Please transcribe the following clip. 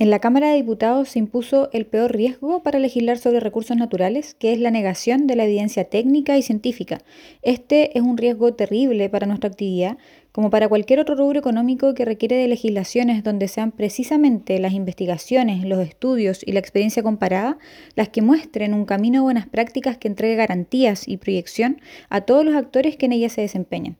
En la Cámara de Diputados se impuso el peor riesgo para legislar sobre recursos naturales, que es la negación de la evidencia técnica y científica. Este es un riesgo terrible para nuestra actividad, como para cualquier otro rubro económico que requiere de legislaciones donde sean precisamente las investigaciones, los estudios y la experiencia comparada las que muestren un camino de buenas prácticas que entregue garantías y proyección a todos los actores que en ellas se desempeñan.